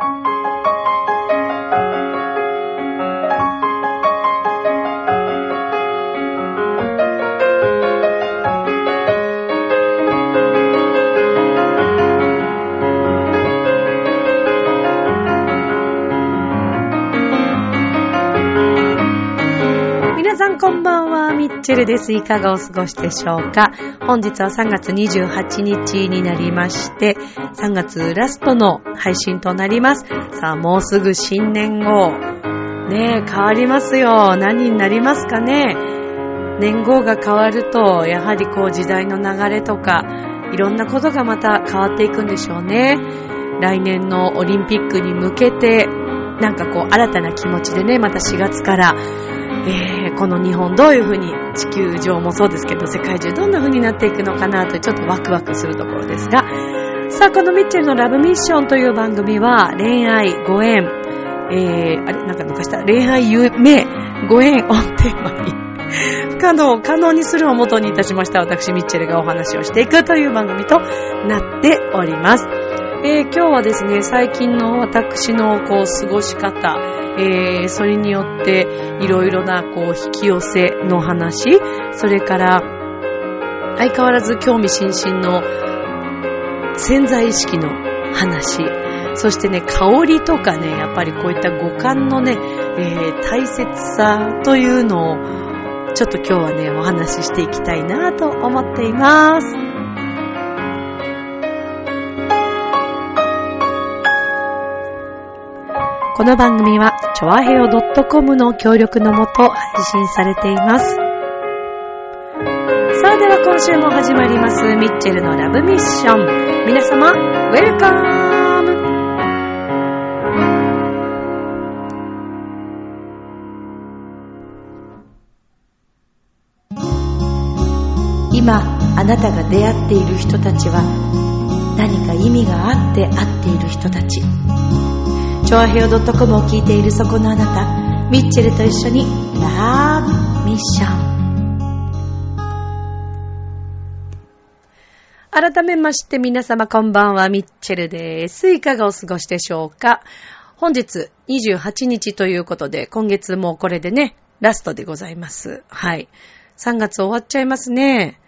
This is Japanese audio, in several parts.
皆は、ミッチェルです。いかがお過ごしでしょうか？本日は3月28日になりまして、3月ラストの配信となります。さあ、もうすぐ新年号。ねえ、変わりますよ。何になりますかね？年号が変わると、やはりこう時代の流れとか、いろんなことがまた変わっていくんでしょうね。来年のオリンピックに向けて、なんかこう新たな気持ちでね、また4月から、えー、この日本どういうふうに地球上もそうですけど世界中どんな風になっていくのかなとちょっとワクワクするところですがさあこのミッチェルのラブミッションという番組は恋愛、ご縁、えー、あれなんか抜かした恋愛、夢、ご縁をテーマに不可能を可能にするを元にいたしました私ミッチェルがお話をしていくという番組となっております。えー、今日はですね、最近の私のこう過ごし方、えー、それによっていろいろなこう引き寄せの話、それから相変わらず興味津々の潜在意識の話、そしてね、香りとかね、やっぱりこういった五感のね、えー、大切さというのをちょっと今日はね、お話ししていきたいなと思っています。この番組は、ちょわへよ .com の協力のもと配信されています。さあでは今週も始まります、ミッチェルのラブミッション。皆様、ウェルカム今、あなたが出会っている人たちは、何か意味があって会っている人たち。チョアヘオ .com を聞いているそこのあなた、ミッチェルと一緒にラブミッション。改めまして皆様こんばんは、ミッチェルです。いかがお過ごしでしょうか？本日28日ということで、今月もうこれでね、ラストでございます。はい。3月終わっちゃいますね。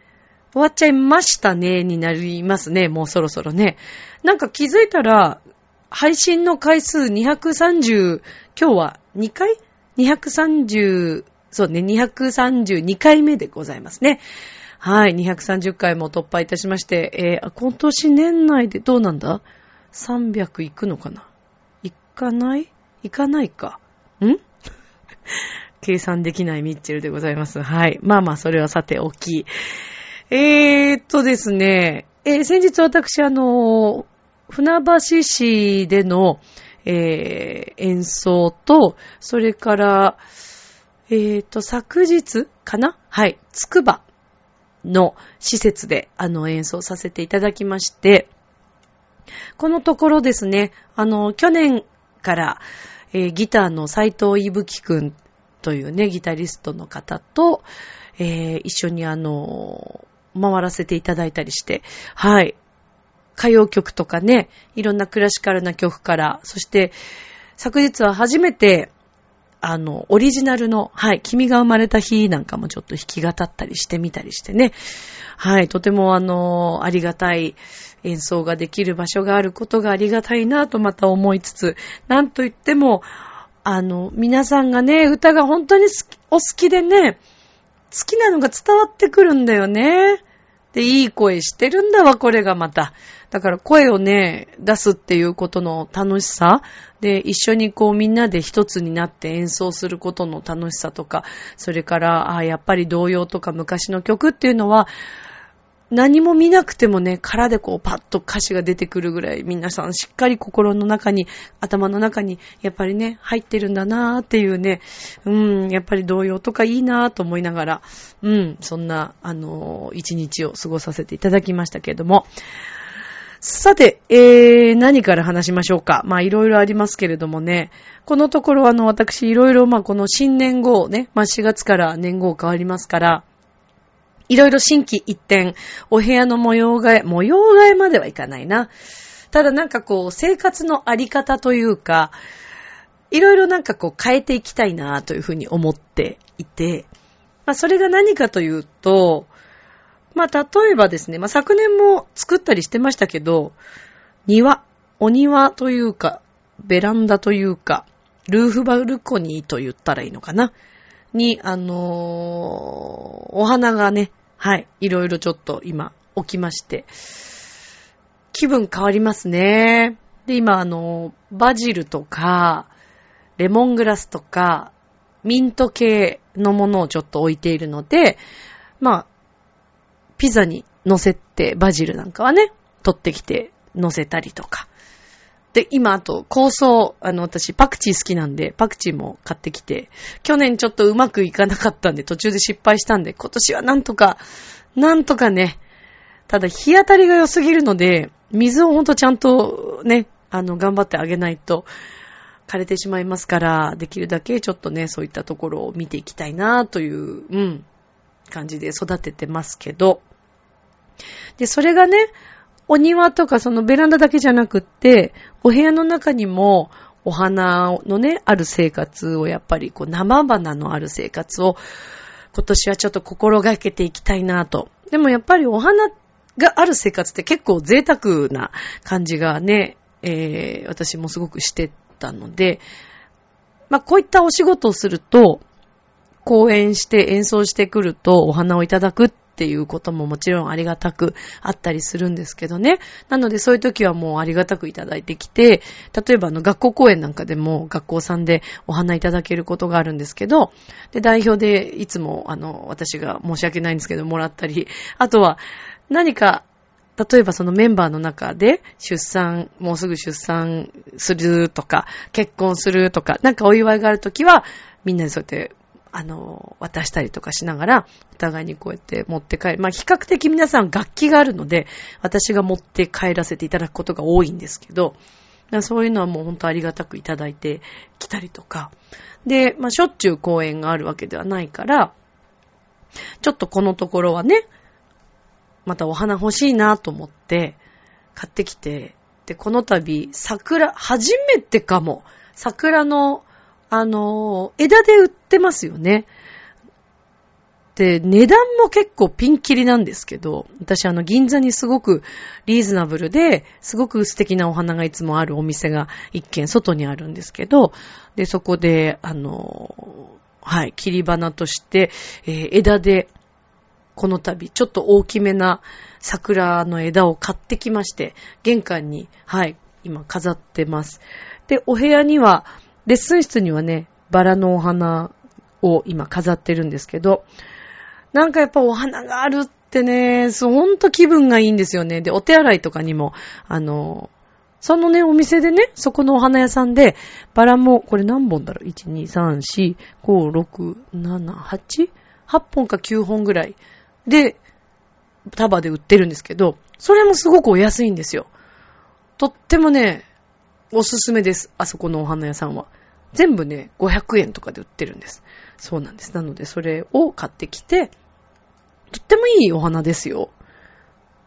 終わっちゃいましたね、になりますね、もうそろそろね。なんか気づいたら、配信の回数230、今日は2回 ?230、そうね、232回目でございますね。はい、230回も突破いたしまして、えー、今年年内でどうなんだ ?300 いくのかな？いかない？いかないか。ん？計算できないミッチェルでございます。はい。まあまあ、それはさておき。えーっとですね、えー先日私、あの船橋市での、えー演奏と、それから、えーっと、昨日かな？はい。つくばの施設で、あの、演奏させていただきまして、このところですね、あの、去年から、えーギターの斉藤いぶきくんというね、ギタリストの方と、えー一緒にあの、回らせていただいたりして、はい。歌謡曲とかね、いろんなクラシカルな曲から、そして、昨日は初めて、あの、オリジナルの、はい、君が生まれた日なんかもちょっと弾き語ったりしてみたりしてね。はい、とてもあの、ありがたい演奏ができる場所があることがありがたいなとまた思いつつ、なんといっても、あの、皆さんがね、歌が本当にお好きでね、好きなのが伝わってくるんだよね。で、いい声してるんだわ、これがまた。だから声をね、出すっていうことの楽しさ。で、一緒にこうみんなで一つになって演奏することの楽しさとか、それから、あやっぱり童謡とか昔の曲っていうのは、何も見なくてもね、殻でこうパッと歌詞が出てくるぐらい皆さんしっかり心の中に、頭の中にやっぱりね、入ってるんだなーっていうね、うん、やっぱり童謡とかいいなーと思いながら、うん、そんな、あのー一日を過ごさせていただきましたけれども、さて、えー、何から話しましょうか。まあ、いろいろありますけれどもね、このところあの、私いろいろ、まあ、この新年号ね、まあ、4月から年号変わりますから、いろいろ新規一点、お部屋の模様替え、模様替えまではいかないな。ただなんかこう、生活のあり方というか、いろいろなんかこう変えていきたいなというふうに思っていて、まあそれが何かというと、まあ例えばですね、まあ昨年も作ったりしてましたけど、庭、お庭というか、ベランダというか、ルーフバルコニーと言ったらいいのかな？に、あのー、お花がね、はい、いろいろちょっと今起きまして、気分変わりますね。で、今あの、バジルとか、レモングラスとか、ミント系のものをちょっと置いているので、まあ、ピザに乗せて、バジルなんかはね、取ってきて乗せたりとか。で、今あと、構想、あの、私、パクチー好きなんで、パクチーも買ってきて、去年ちょっとうまくいかなかったんで、途中で失敗したんで、今年はなんとか、なんとかね、ただ日当たりが良すぎるので、水をほんとちゃんとね、あの、頑張ってあげないと、枯れてしまいますから、できるだけちょっとね、そういったところを見ていきたいなという、うん、感じで育ててますけど。で、それがね、お庭とかそのベランダだけじゃなくって、お部屋の中にもお花のね、ある生活をやっぱりこう生花のある生活を今年はちょっと心がけていきたいなと。でもやっぱりお花がある生活って結構贅沢な感じがね、えー、私もすごくしてたので、まあ、こういったお仕事をすると、講演して演奏してくるとお花をいただくっていうことももちろんありがたくあったりするんですけどね。なのでそういう時はもうありがたくいただいてきて、例えばあの学校公演なんかでも学校さんでお花いただけることがあるんですけど、で、代表でいつもあの、私が申し訳ないんですけどもらったり、あとは何か例えばそのメンバーの中で出産、もうすぐ出産するとか、結婚するとか、なんかお祝いがあるときは、みんなでそうやって、あの、渡したりとかしながら、お互いにこうやって持って帰る。まあ比較的皆さん楽器があるので、私が持って帰らせていただくことが多いんですけど、そういうのはもう本当ありがたくいただいてきたりとか。で、まあしょっちゅう公演があるわけではないから、ちょっとこのところはね、またお花欲しいなと思って買ってきて、で、この度、桜、初めてかも。桜の、あの、枝で売ってますよね。で、値段も結構ピンキリなんですけど、私あの銀座にすごくリーズナブルで、すごく素敵なお花がいつもあるお店が一軒外にあるんですけど、で、そこで、あの、はい、切り花として、えー、枝でこの度、ちょっと大きめな桜の枝を買ってきまして、玄関に、はい、今飾ってます。で、お部屋には、レッスン室にはね、バラのお花を今飾ってるんですけど、なんかやっぱお花があるってね、ほんと気分がいいんですよね。で、お手洗いとかにも、あの、そのね、お店でね、そこのお花屋さんで、バラも、これ何本だろう ?1、2、3、4、5、6、7、8?8 本か9本ぐらいで、束で売ってるんですけど、それもすごくお安いんですよ。とってもね、おすすめです。あそこのお花屋さんは。全部ね、500円とかで売ってるんです。そうなんです。なので、それを買ってきて、とってもいいお花ですよ。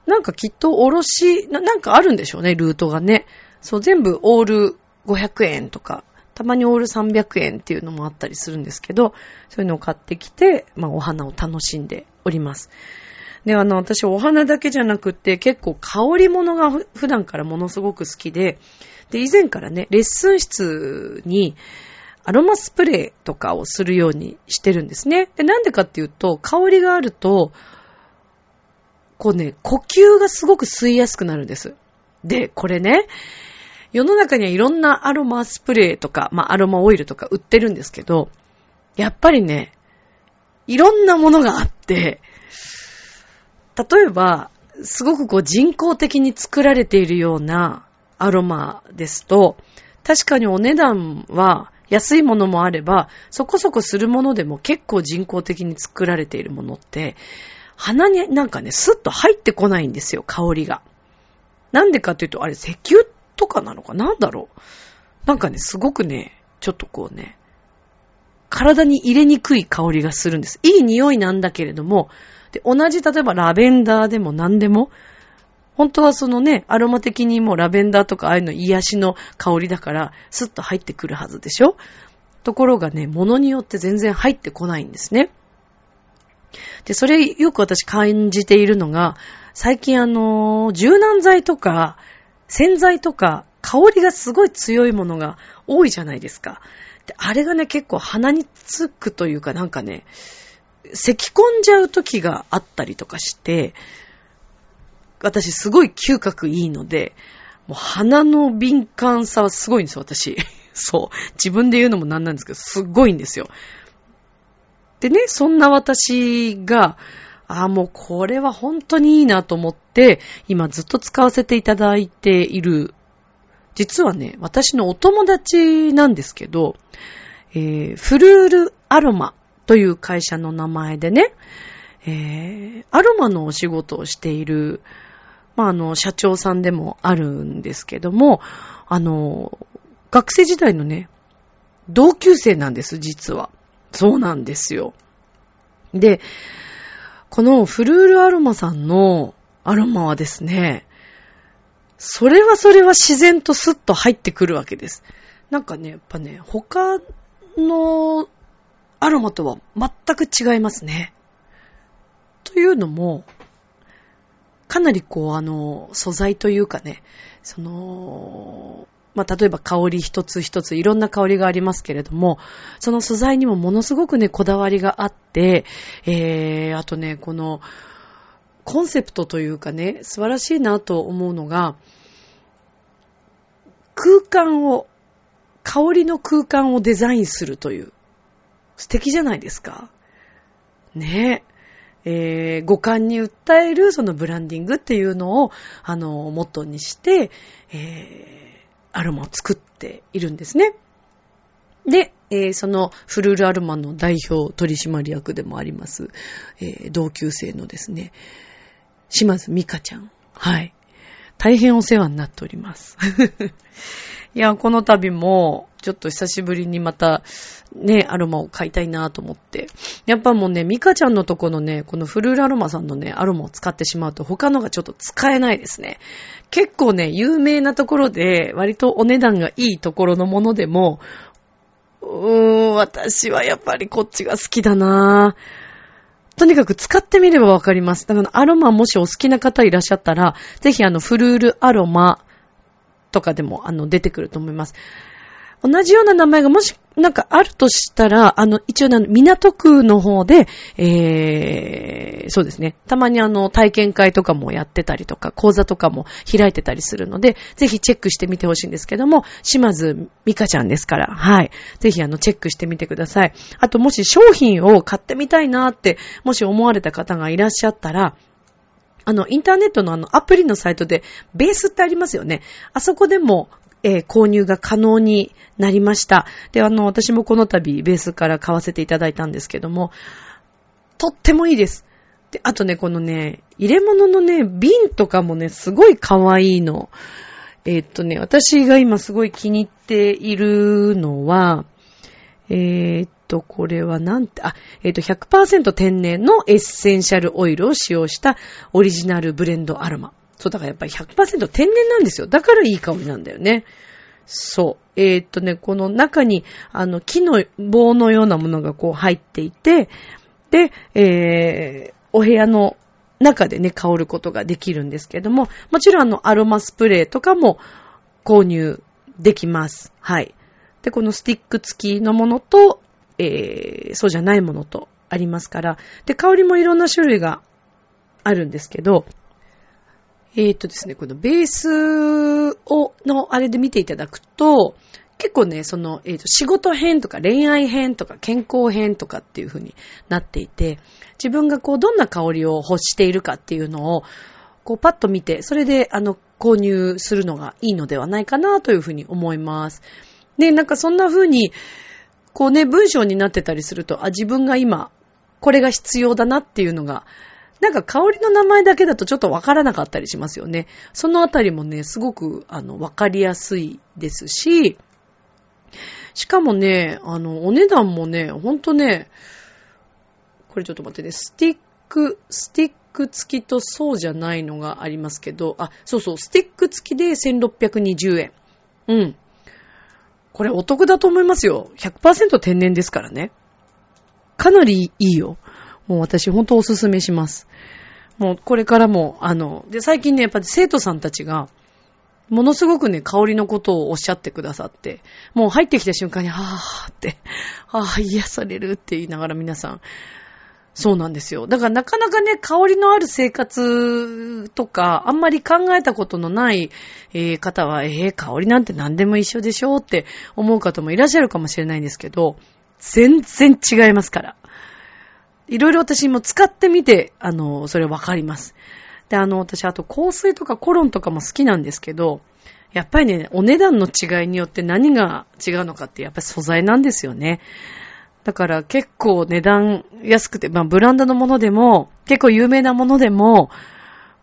なんかきっとおろしな、なんかあるんでしょうね、ルートがね。そう、全部オール500円とか、たまにオール300円っていうのもあったりするんですけど、そういうのを買ってきて、まあお花を楽しんでおります。で、あの、私お花だけじゃなくって結構香り物が普段からものすごく好きで、で、以前からね、レッスン室にアロマスプレーとかをするようにしてるんですね。で、なんでかっていうと、香りがあると、こうね、呼吸がすごく吸いやすくなるんです。で、これね、世の中にはいろんなアロマスプレーとか、まあ、アロマオイルとか売ってるんですけど、やっぱりね、いろんなものがあって、例えば、すごくこう人工的に作られているようなアロマですと、確かにお値段は安いものもあれば、そこそこするものでも結構人工的に作られているものって、鼻になんかね、スッと入ってこないんですよ、香りが。なんでかっていうと、あれ石油とかなのか？なんだろう？なんかね、すごくね、ちょっとこうね、体に入れにくい香りがするんです。いい匂いなんだけれども、で、同じ例えばラベンダーでも何でも、本当はそのね、アロマ的にもラベンダーとかああいうの癒しの香りだから、スッと入ってくるはずでしょ？ところがね、物によって全然入ってこないんですね。で、それよく私感じているのが、最近あの、柔軟剤とか、洗剤とか、香りがすごい強いものが多いじゃないですか。で、あれがね、結構鼻につくというかなんかね、咳込んじゃう時があったりとかして、私すごい嗅覚いいので、もう鼻の敏感さはすごいんですよ、私。そう。自分で言うのもなんなんですけど、すごいんですよ。でね、そんな私が、ああ、もうこれは本当にいいなと思って、今ずっと使わせていただいている、実はね、私のお友達なんですけど、えー、フルールアロマという会社の名前でね、えー、アロマのお仕事をしている、まあ、あの、社長さんでもあるんですけども、あの、学生時代のね、同級生なんです、実は。そうなんですよ。で、このフルールアロマさんのアロマはですね、それはそれは自然とスッと入ってくるわけです。なんかね、やっぱね、他のアロマとは全く違いますね。というのも、かなりこう、あの、素材というかね、その、まあ、例えば香り一つ一ついろんな香りがありますけれども、その素材にもものすごくね、こだわりがあって、えー、あとね、この、コンセプトというかね、素晴らしいなと思うのが、空間を、香りの空間をデザインするという、素敵じゃないですか。ねえ。えー、五感に訴えるそのブランディングっていうのを、あの、モットーにして、えーアロマを作っているんですね。で、えー、そのフルールアロマの代表取締役でもあります、えー、同級生のですね、島津美香ちゃん。はい。大変お世話になっております。いや、この度も、ちょっと久しぶりにまた、ね、アロマを買いたいなと思って。やっぱもうね、ミカちゃんのとこのね、このフルールアロマさんのね、アロマを使ってしまうと他のがちょっと使えないですね。結構ね、有名なところで、割とお値段がいいところのものでも、うーん、私はやっぱりこっちが好きだなぁとにかく使ってみればわかります。だからアロマもしお好きな方いらっしゃったら、ぜひあのフルールアロマとかでもあの出てくると思います。同じような名前がもしなんかあるとしたら、あの、一応あの、港区の方で、えー、そうですね。たまにあの、体験会とかもやってたりとか、講座とかも開いてたりするので、ぜひチェックしてみてほしいんですけども、島津美香ちゃんですから、はい。ぜひあの、チェックしてみてください。あと、もし商品を買ってみたいなって、もし思われた方がいらっしゃったら、あの、インターネットのあの、アプリのサイトで、ベースってありますよね。あそこでも、えー、購入が可能になりました。で、あの、私もこの度ベースから買わせていただいたんですけども、とってもいいです。で、あとね、このね、入れ物のね、瓶とかもね、すごい可愛いの。えー、っとね、私が今すごい気に入っているのは、えー、っと、これはなんて、あ、えー、っと、100%天然のエッセンシャルオイルを使用したオリジナルブレンドアロマ。そう、だからやっぱり100%天然なんですよ。だからいい香りなんだよね。そう。えー、っとね、この中に、あの、木の棒のようなものがこう入っていて、で、えー、お部屋の中でね、香ることができるんですけども、もちろんあの、アロマスプレーとかも購入できます。はい。で、このスティック付きのものと、えー、そうじゃないものとありますから、で、香りもいろんな種類があるんですけど、えっ、ー、とですね、このベースを、のあれで見ていただくと、結構ね、その、えっ、ー、と、仕事編とか恋愛編とか健康編とかっていう風になっていて、自分がこう、どんな香りを欲しているかっていうのを、こう、パッと見て、それで、あの、購入するのがいいのではないかなという風に思います。で、なんかそんな風に、こうね、文章になってたりすると、あ、自分が今、これが必要だなっていうのが、なんか香りの名前だけだとちょっとわからなかったりしますよね。そのあたりもね、すごく、あの、わかりやすいですし、しかもね、あの、お値段もね、ほんとね、これちょっと待ってね、スティック、スティック付きとそうじゃないのがありますけど、あ、そうそう、スティック付きで1620円。うん。これお得だと思いますよ。100%天然ですからね。かなりいいよ。もう私ほんとおすすめします。もうこれからも、あの、で、最近ね、やっぱり生徒さんたちが、ものすごくね、香りのことをおっしゃってくださって、もう入ってきた瞬間に、はぁーって、はぁ、癒されるって言いながら皆さん、そうなんですよ。だからなかなかね、香りのある生活とか、あんまり考えたことのない、方は、えー、香りなんて何でも一緒でしょって思う方もいらっしゃるかもしれないんですけど、全然違いますから。いろいろ私も使ってみて、あの、それわかります。で、あの、私、あと香水とかコロンとかも好きなんですけど、やっぱりね、お値段の違いによって何が違うのかって、やっぱり素材なんですよね。だから結構値段安くて、まあブランドのものでも、結構有名なものでも、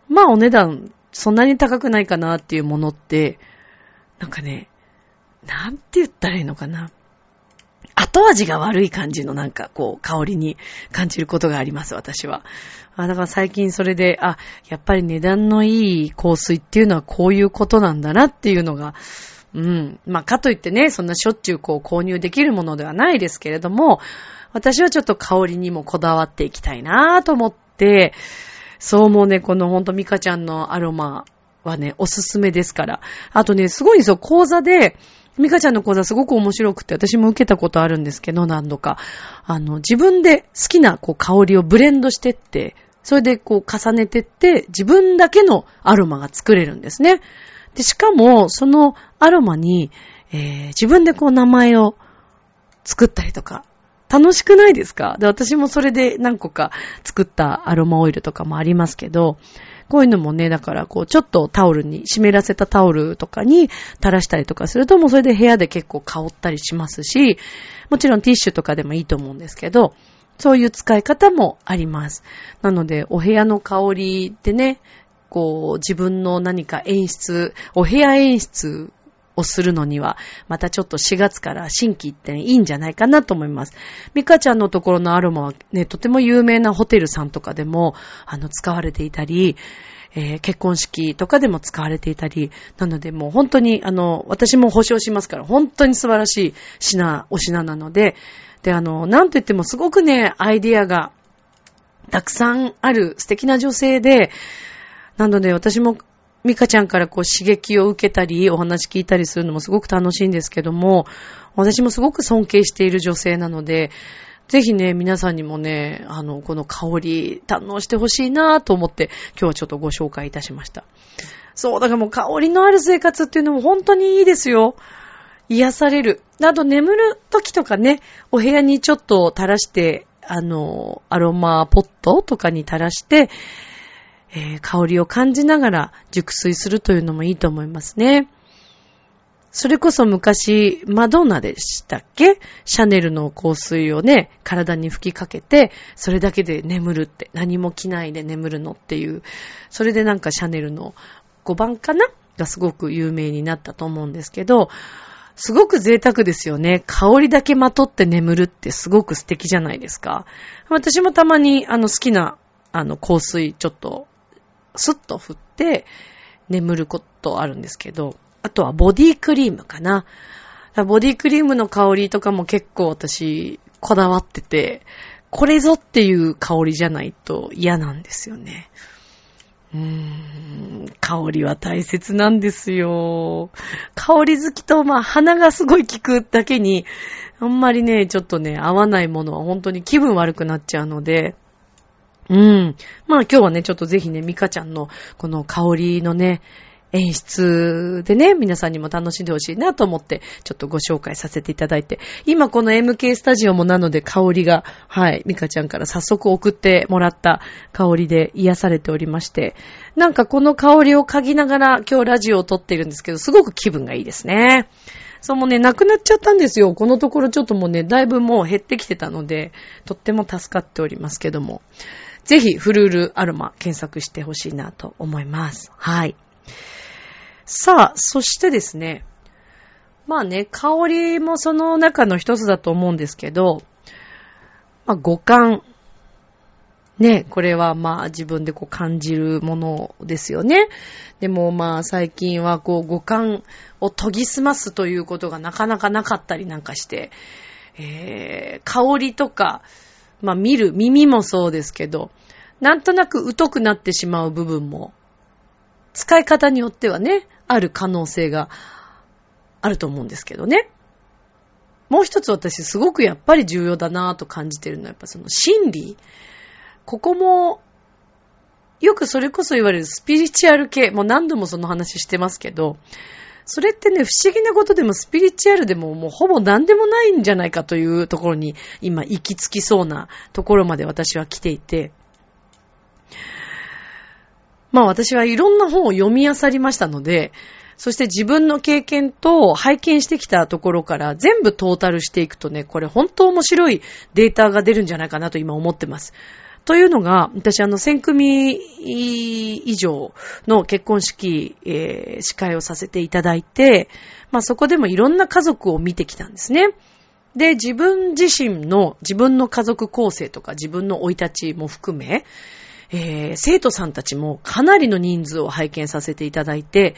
まあお値段そんなに高くないかなっていうものって、なんかね、なんて言ったらいいのかな。後味が悪い感じのなんかこう香りに感じることがあります、私は。あだから最近それで、あ、やっぱり値段のいい香水っていうのはこういうことなんだなっていうのが、うん。まあ、かといってね、そんなしょっちゅうこう購入できるものではないですけれども、私はちょっと香りにもこだわっていきたいなと思って、そうもうね、このほんとミカちゃんのアロマはね、おすすめですから。あとね、すごいんですよ、講座で、ミカちゃんの講座すごく面白くて、私も受けたことあるんですけど、何度か。あの、自分で好きなこう香りをブレンドしてって、それでこう重ねてって、自分だけのアロマが作れるんですね。で、しかも、そのアロマに、えー、自分でこう名前を作ったりとか、楽しくないですか？で、私もそれで何個か作ったアロマオイルとかもありますけど、こういうのもね、だからこう、ちょっとタオルに、湿らせたタオルとかに垂らしたりとかすると、もうそれで部屋で結構香ったりしますし、もちろんティッシュとかでもいいと思うんですけど、そういう使い方もあります。なので、お部屋の香りでね、こう、自分の何か演出、お部屋演出をするのには、またちょっと4月から新規一点いいんじゃないかなと思います。ミカちゃんのところのアロマはね、とても有名なホテルさんとかでも、あの、使われていたり、えー、結婚式とかでも使われていたり、なのでもう本当に、あの、私も保証しますから、本当に素晴らしい品、お品なので、で、あの、なんと言ってもすごくね、アイディアがたくさんある素敵な女性で、なので私もミカちゃんからこう刺激を受けたり、お話聞いたりするのもすごく楽しいんですけども、私もすごく尊敬している女性なので、ぜひね、皆さんにもね、あの、この香り堪能してほしいなと思って、今日はちょっとご紹介いたしました。そう、だからもう香りのある生活っていうのも本当にいいですよ。癒される。あと眠る時とかね、お部屋にちょっと垂らして、あの、アロマポットとかに垂らして、えー、香りを感じながら熟睡するというのもいいと思いますね。それこそ昔、マドナでしたっけ？シャネルの香水をね、体に吹きかけて、それだけで眠るって、何も着ないで眠るのっていう、それでなんかシャネルの5番かな？がすごく有名になったと思うんですけど、すごく贅沢ですよね。香りだけまとって眠るってすごく素敵じゃないですか。私もたまにあの好きなあの香水ちょっとスッと振って眠ることあるんですけど、あとはボディクリームかな。ボディクリームの香りとかも結構私こだわってて、これぞっていう香りじゃないと嫌なんですよね。うーん、香りは大切なんですよ。香り好きと、まあ、鼻がすごい効くだけに、あんまりね、ちょっとね、合わないものは本当に気分悪くなっちゃうので、うん。まあ今日はね、ちょっとぜひね、ミカちゃんのこの香りのね、演出でね、皆さんにも楽しんでほしいなと思って、ちょっとご紹介させていただいて、今この MK スタジオもなので香りが、はい、ミカちゃんから早速送ってもらった香りで癒されておりまして、なんかこの香りを嗅ぎながら今日ラジオを撮ってるんですけど、すごく気分がいいですね。そうもね、なくなっちゃったんですよ。このところちょっともうね、だいぶもう減ってきてたので、とっても助かっておりますけども。ぜひ、フルールアロマ検索してほしいなと思います。はい。さあ、そしてですね、まあね、香りもその中の一つだと思うんですけど、まあ、五感。ね、これはまあ自分でこう感じるものですよね。でもまあ最近はこう五感を研ぎ澄ますということがなかなかなかったりなんかして、えー、香りとか、まあ見る、耳もそうですけど、なんとなく疎くなってしまう部分も、使い方によってはね、ある可能性があると思うんですけどね。もう一つ私すごくやっぱり重要だなぁと感じてるのはやっぱその心理。ここも、よくそれこそ言われるスピリチュアル系、もう何度もその話してますけど、それってね、不思議なことでもスピリチュアルでももうほぼ何でもないんじゃないかというところに今行き着きそうなところまで私は来ていて、まあ私はいろんな本を読み漁りましたので、そして自分の経験と拝見してきたところから全部トータルしていくとね、これ本当面白いデータが出るんじゃないかなと今思ってます。というのが、私あの、1000組以上の結婚式、えー、司会をさせていただいて、まあそこでもいろんな家族を見てきたんですね。で、自分自身の、自分の家族構成とか自分の生い立ちも含め、えー、生徒さんたちもかなりの人数を拝見させていただいて、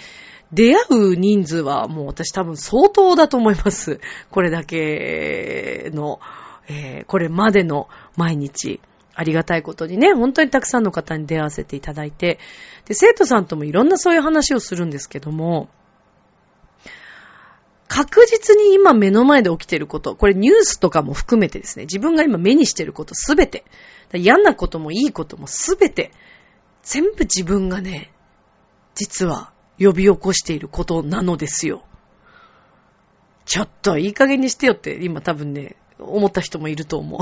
出会う人数はもう私多分相当だと思います。これだけの、えー、これまでの毎日。ありがたいことにね、本当にたくさんの方に出会わせていただいて、で、生徒さんともいろんなそういう話をするんですけども、確実に今目の前で起きてること、これニュースとかも含めてですね、自分が今目にしてることすべて、嫌なこともいいこともすべて、全部自分がね、実は呼び起こしていることなのですよ。ちょっといい加減にしてよって今多分ね、思った人もいると思う。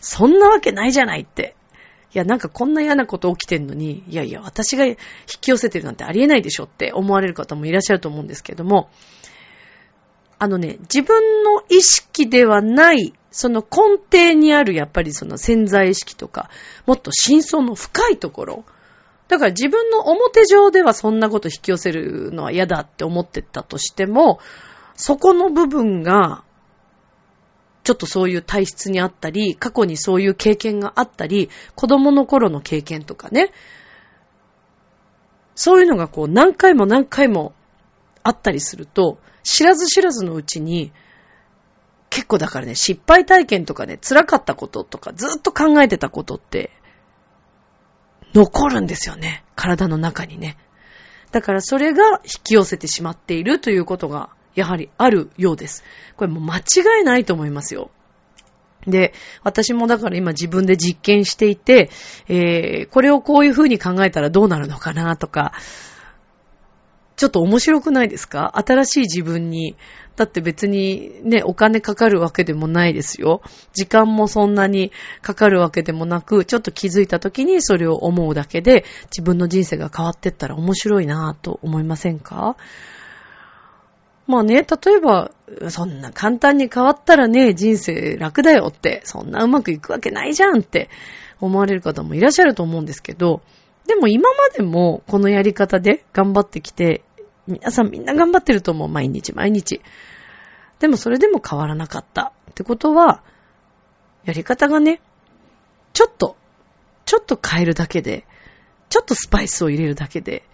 そんなわけないじゃないって。いや、なんかこんな嫌なこと起きてんのに、いやいや、私が引き寄せてるなんてありえないでしょって思われる方もいらっしゃると思うんですけども、あのね、自分の意識ではない、その根底にあるやっぱりその潜在意識とか、もっと真相の深いところ。だから自分の表上ではそんなこと引き寄せるのは嫌だって思ってたとしても、そこの部分がちょっとそういう体質にあったり、過去にそういう経験があったり、子供の頃の経験とかね、そういうのがこう何回も何回もあったりすると、知らず知らずのうちに、結構だからね、失敗体験とかね、辛かったこととか、ずっと考えてたことって、残るんですよね。体の中にね。だからそれが引き寄せてしまっているということがやはりあるようです。これもう間違いないと思いますよ。で、私もだから今自分で実験していて、えー、これをこういう風に考えたらどうなるのかなとか、ちょっと面白くないですか？新しい自分に。だって別にね、お金かかるわけでもないですよ。時間もそんなにかかるわけでもなく、ちょっと気づいた時にそれを思うだけで自分の人生が変わってったら面白いなぁと思いませんか？まあね、例えば、そんな簡単に変わったらね、人生楽だよって、そんなうまくいくわけないじゃんって思われる方もいらっしゃると思うんですけど、でも今までもこのやり方で頑張ってきて、皆さんみんな頑張ってると思う。毎日毎日。でもそれでも変わらなかったってことは、やり方がね、ちょっと、ちょっと変えるだけで、ちょっとスパイスを入れるだけで、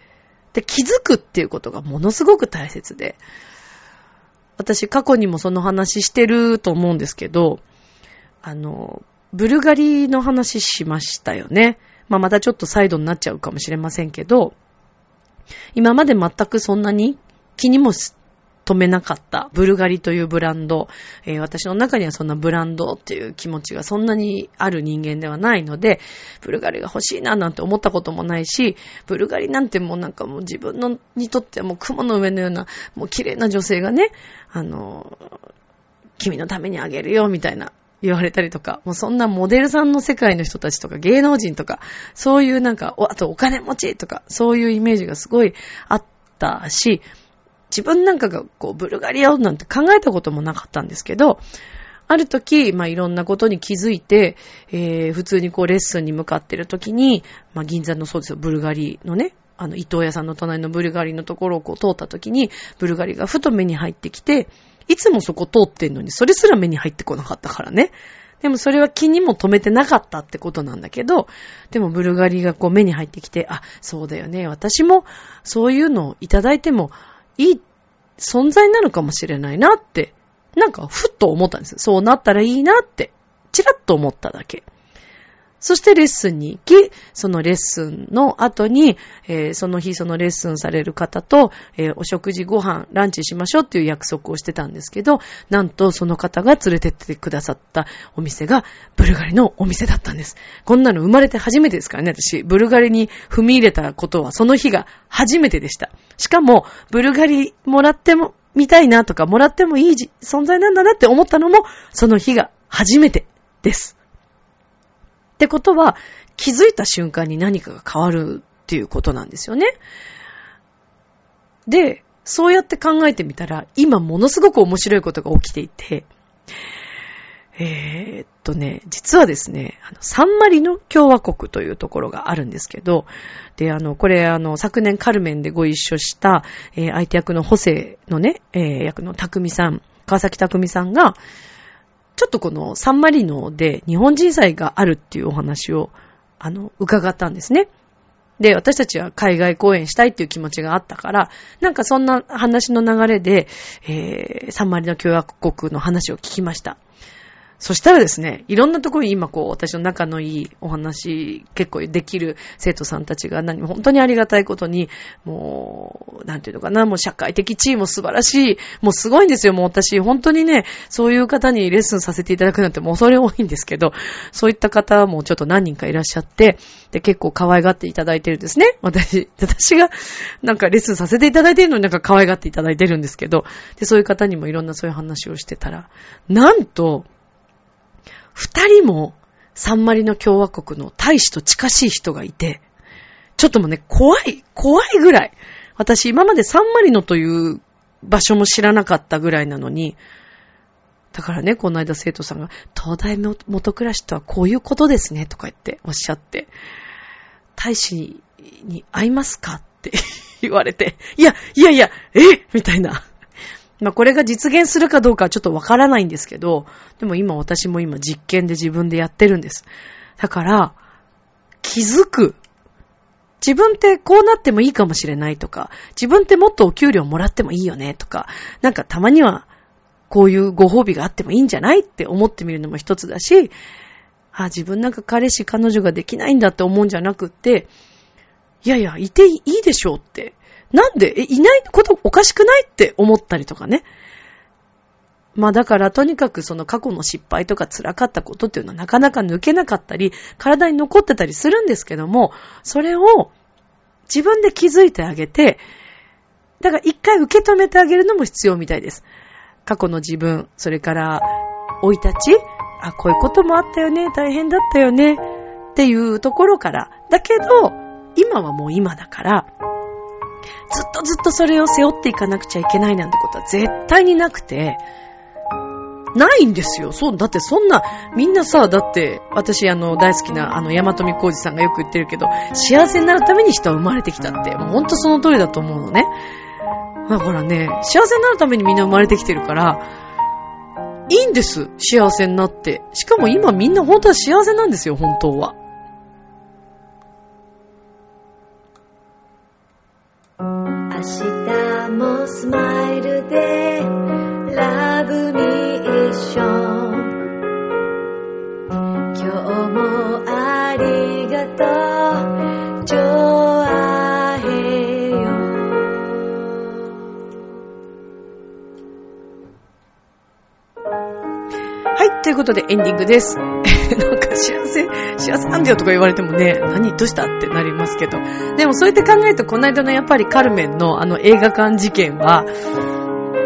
で、気づくっていうことがものすごく大切で、私過去にもその話してると思うんですけど、あの、ブルガリの話しましたよね。まあ、またちょっとサイドになっちゃうかもしれませんけど、今まで全くそんなに気にも止めなかったブルガリというブランド、えー、私の中にはそんなブランドっていう気持ちがそんなにある人間ではないので、ブルガリが欲しいななんて思ったこともないし、ブルガリなんてもうなんかもう自分のにとってはもう雲の上のようなもう綺麗な女性がね、あの、君のためにあげるよみたいな言われたりとか、もうそんなモデルさんの世界の人たちとか芸能人とか、そういうなんか、あとお金持ちとか、そういうイメージがすごいあったし、自分なんかがこう、ブルガリアをなんて考えたこともなかったんですけど、ある時、まあ、いろんなことに気づいて、えー、普通にこう、レッスンに向かってる時に、まあ、銀座のそうですよ、ブルガリのね、あの、伊藤屋さんの隣のブルガリのところをこう、通った時に、ブルガリがふと目に入ってきて、いつもそこ通ってんのに、それすら目に入ってこなかったからね。でもそれは気にも留めてなかったってことなんだけど、でもブルガリがこう目に入ってきて、あ、そうだよね。私もそういうのをいただいてもいい存在なのかもしれないなって、なんかふっと思ったんです。そうなったらいいなって、ちらっと思っただけ。そしてレッスンに行き、そのレッスンの後に、えー、その日そのレッスンされる方と、えー、お食事ご飯、ランチしましょうっていう約束をしてたんですけど、なんとその方が連れてってくださったお店がブルガリのお店だったんです。こんなの生まれて初めてですからね、私。ブルガリに踏み入れたことはその日が初めてでした。しかも、ブルガリもらっても、見たいなとか、もらってもいい存在なんだなって思ったのも、その日が初めてです。ってことは、気づいた瞬間に何かが変わるっていうことなんですよね。で、そうやって考えてみたら、今ものすごく面白いことが起きていて、えー、っとね、実はですね、あの、サンマリノ共和国というところがあるんですけど、で、あの、これ、あの、昨年カルメンでご一緒した、えー、相手役のホセのね、えー、役の匠さん、川崎匠さんが、ちょっとこのサンマリノで日本人祭があるっていうお話を、あの、伺ったんですね。で、私たちは海外公演したいっていう気持ちがあったから、なんかそんな話の流れで、えー、サンマリノ共和国の話を聞きました。そしたらですね、いろんなところに今こう、私の仲のいいお話、結構できる生徒さんたちが何も本当にありがたいことに、もう、なんていうのかな、もう社会的地位も素晴らしい、もうすごいんですよ、もう私、本当にね、そういう方にレッスンさせていただくなんてもう恐れ多いんですけど、そういった方もちょっと何人かいらっしゃって、で、結構可愛がっていただいてるんですね。私、私がなんかレッスンさせていただいてるのになんか可愛がっていただいてるんですけど、で、そういう方にもいろんなそういう話をしてたら、なんと、二人もサンマリの共和国の大使と近しい人がいて、ちょっともね、怖い、怖いぐらい。私今までサンマリノという場所も知らなかったぐらいなのに、だからね、この間生徒さんが、東大元暮らしとはこういうことですね、とか言っておっしゃって、大使に会いますか？って 言われて、いや、いやいや、え？みたいな。まあこれが実現するかどうかはちょっとわからないんですけど、でも今私も今実験で自分でやってるんです。だから、気づく。自分ってこうなってもいいかもしれないとか、自分ってもっとお給料もらってもいいよねとか、なんかたまにはこういうご褒美があってもいいんじゃないって思ってみるのも一つだし、あ、自分なんか彼氏彼女ができないんだって思うんじゃなくって、いやいや、いていいでしょうってなんで、え、いないことおかしくないって思ったりとかね。まあだからとにかくその過去の失敗とか辛かったことっていうのはなかなか抜けなかったり、体に残ってたりするんですけども、それを自分で気づいてあげて、だから一回受け止めてあげるのも必要みたいです。過去の自分、それから生い立ち、あ、こういうこともあったよね、大変だったよね、っていうところから。だけど、今はもう今だから、ずっとずっとそれを背負っていかなくちゃいけないなんてことは絶対になくて、ないんですよ。そう、だってそんな、みんなさ、だって、私あの、大好きな、あの、山富浩二さんがよく言ってるけど、幸せになるために人は生まれてきたって、もうほんとその通りだと思うのね。だからね、幸せになるためにみんな生まれてきてるから、いいんです。幸せになって。しかも今みんな本当は幸せなんですよ、本当は。明日もスマイルでラブミッション。今日もありがとう。ということでエンディングです。なんか幸せ、幸せなんだよとか言われてもね、何どうしたってなりますけど。でもそうやって考えると、この間のやっぱりカルメンのあの映画館事件は、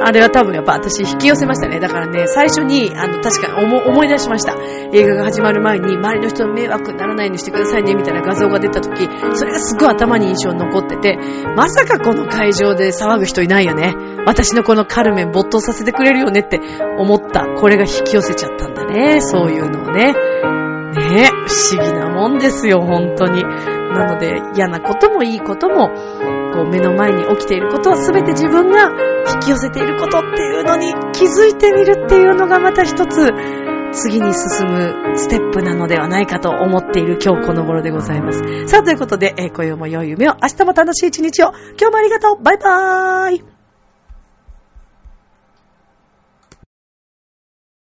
あれは多分やっぱ私引き寄せましたね。だからね、最初に、あの、確かに思い出しました。映画が始まる前に、周りの人の迷惑にならないようにしてくださいね、みたいな画像が出た時、それがすごい頭に印象に残ってて、まさかこの会場で騒ぐ人いないよね。私のこのカルメン没頭させてくれるよねって思った。これが引き寄せちゃったんだね。そういうのをね。ね不思議なもんですよ、本当に。なので、嫌なこともいいことも、こう目の前に起きていることは全て自分が引き寄せていることっていうのに気づいてみるっていうのがまた一つ次に進むステップなのではないかと思っている今日この頃でございます。さあ、ということで、えー、今夜も良い夢を、明日も楽しい一日を、今日もありがとう。バイバーイ。